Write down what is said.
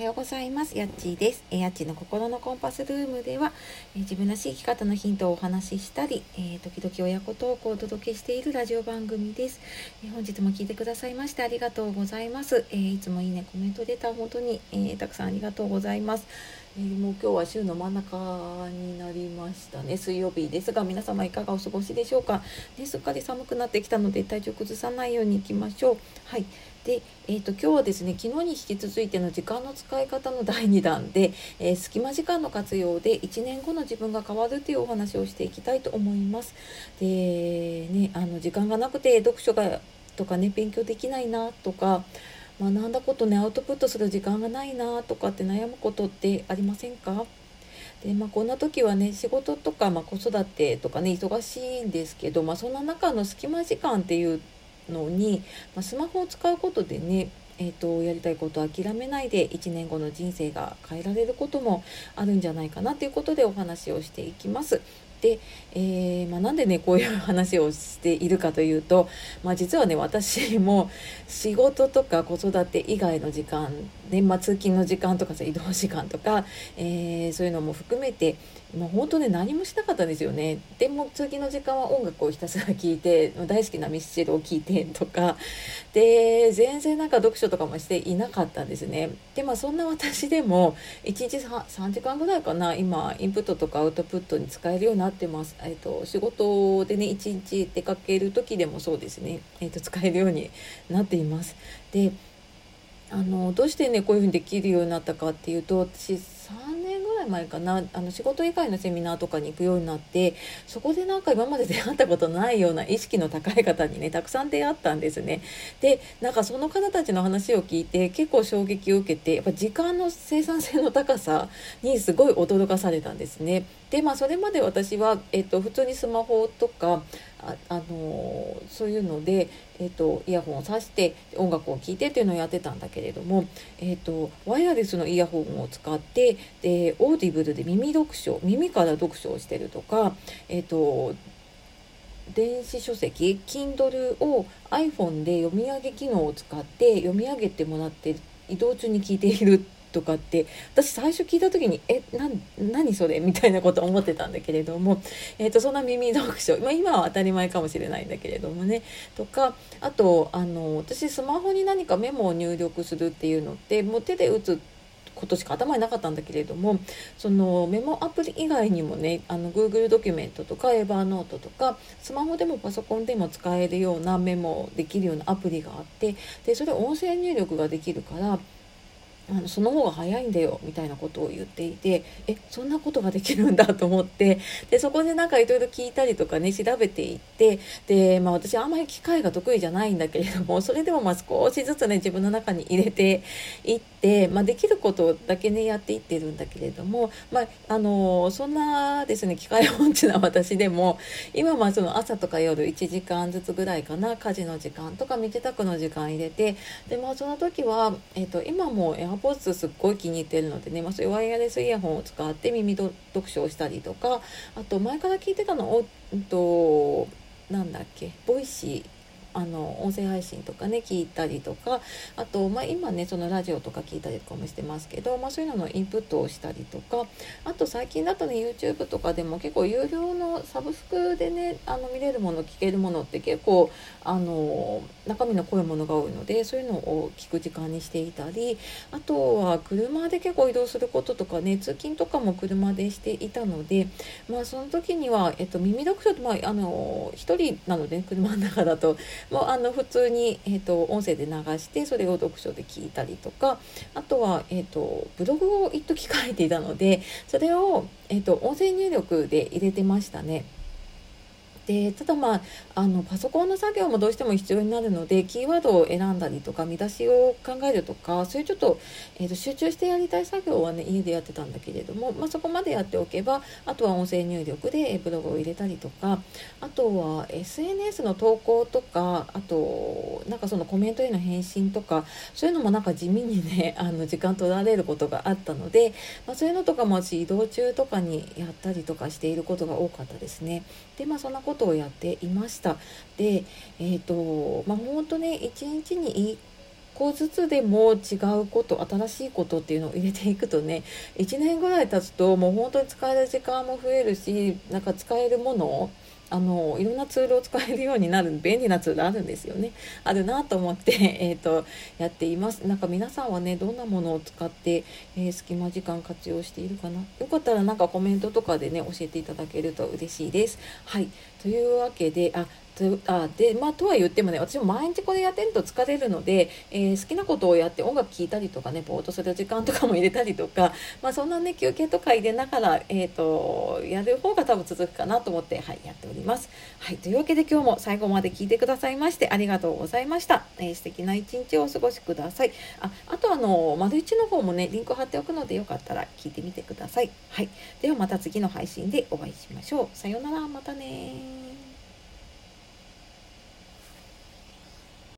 はようございます。やっちーです。えやっちの心のコンパスルームでは、え自分らしい生き方のヒントをお話ししたり、えー、時々親子トークをお届けしているラジオ番組です。え本日も聞いてくださいましてありがとうございます。えいつもいいね、コメント出た本当に、えたくさんありがとうございます。えもう今日は週の真ん中になりましたね。水曜日ですが皆様いかがお過ごしでしょうか、ね、すっかり寒くなってきたので体調崩さないようにいきましょう。はい。で、えーと、今日はですね昨日に引き続いての時間の使い方の第2弾で、えー、隙間時間の活用で1年後の自分が変わるというお話をしていきたいと思います。でねあの時間がなくて読書がとかね勉強できないなとか学んだことねアウトプットする時間がないなとかって悩むことってありませんか？でまあ、こんな時はね仕事とか、まあ、子育てとかね忙しいんですけど、まあ、そんな中の隙間時間っていうのに、まあ、スマホを使うことでねえーと、やりたいことを諦めないで1年後の人生が変えられることもあるんじゃないかなということでお話をしていきます。で、えー、まあ、なんでねこういう話をしているかというと、まあ、実はね私も仕事とか子育て以外の時間年末通勤の時間とかさ移動時間とか、えー、そういうのも含めてもう本当ね何もしなかったんですよね。でも通勤の時間は音楽をひたすら聴いて大好きなミスチルを聴いてとか。で全然なんか読書とかもしていなかったんですね。でまあそんな私でも1日 3, 3時間ぐらいかな。今インプットとかアウトプットに使えるようになってます、えーと、仕事でね1日出かける時でもそうですね、えーと使えるようになっています。であのどうしてねこういうふうにできるようになったかっていうと私らい前かなあの仕事以外のセミナーとかに行くようになってそこでなんか今まで出会ったことないような意識の高い方にねたくさん出会ったんですね。でなんかその方たちの話を聞いて結構衝撃を受けてやっぱ時間の生産性の高さにすごい驚かされたんですね。でまあそれまで私は、えっと、普通にスマホとかああのそういうので、えーと、イヤホンを挿して音楽を聴いてっていうのをやってたんだけれども、えーと、ワイヤレスのイヤホンを使ってでオーディブルで耳読書耳から読書をしてるとか、えーと電子書籍 Kindle を iPhone で読み上げ機能を使って読み上げてもらって移動中に聞いているとかって私最初聞いた時に「えな何それ?」みたいなこと思ってたんだけれども、えーと、そんな耳読書、まあ、今は当たり前かもしれないんだけれどもねとかあとあの私スマホに何かメモを入力するっていうのってもう手で打つことしか頭になかったんだけれどもそのメモアプリ以外にもねあの Google ドキュメントとかエバーノートとかスマホでもパソコンでも使えるようなメモできるようなアプリがあってでそれ音声入力ができるからあのその方が早いんだよみたいなことを言っていてえそんなことができるんだと思ってでそこでなんかいろいろ聞いたりとかね調べていってで、まあ、私あんまり機械が得意じゃないんだけれども それでもまあ少しずつね自分の中に入れていって、まあ、できることだけねやっていってるんだけれども、まあ、あのそんなですね機械音痴な私でも今はその朝とか夜1時間ずつぐらいかな家事の時間とか身支度の時間入れてで、まあ、その時は、えーと、今もポーツすっごい気に入ってるのでね、まあ、そういうワイヤレスイヤホンを使って耳読書をしたりとかあと前から聞いてたのを、うんと、なんだっけボイシー。あの音声配信とかね聞いたりとかあと、まあ、今ねそのラジオとか聞いたりとかもしてますけど、まあ、そういうののインプットをしたりとかあと最近だとね YouTube とかでも結構有料のサブスクでねあの見れるもの聞けるものって結構あの中身の濃いものが多いのでそういうのを聞く時間にしていたりあとは車で結構移動することとかね通勤とかも車でしていたのでまあその時には、えっと、耳読書って、まあ、あの1人なので、ね、車の中だともうあの普通に、えーと、音声で流してそれを読書で聞いたりとかあとは、えーと、ブログを一時書いていたのでそれを、えーと音声入力で入れてましたね。でただまああのパソコンの作業もどうしても必要になるのでキーワードを選んだりとか見出しを考えるとかそういうちょっと,、えーと、集中してやりたい作業はね家でやってたんだけれども、まあ、そこまでやっておけばあとは音声入力でブログを入れたりとかあとは SNS の投稿とかあとなんかそのコメントへの返信とかそういうのもなんか地味にね あの時間取られることがあったので、まあ、そういうのとかも私移動中とかにやったりとかしていることが多かったですね。でまあそんなことをやっていました。でえっ、ー、とまあ本当ね一日に1個ずつでも違うこと新しいことっていうのを入れていくとね1年ぐらい経つともう本当に使える時間も増えるしなんか使えるものあのいろんなツールを使えるようになる便利なツールあるんですよね。あるなと思って、えーと、やっています。なんか皆さんはねどんなものを使って、えー、隙間時間活用しているかな。よかったらなんかコメントとかでね教えていただけると嬉しいです。はい。というわけでああでまあとは言ってもね私も毎日これやってると疲れるので、えー、好きなことをやって音楽聴いたりとかねぼーっとする時間とかも入れたりとか、まあ、そんなね休憩とか入れながら、えーと、やる方が多分続くかなと思って、はい、やっております。はい、というわけで今日も最後まで聞いてくださいましてありがとうございました。えー、素敵な一日をお過ごしください。ああとあの丸一の方もねリンク貼っておくのでよかったら聞いてみてください。はい、ではまた次の配信でお会いしましょう。さようならまたね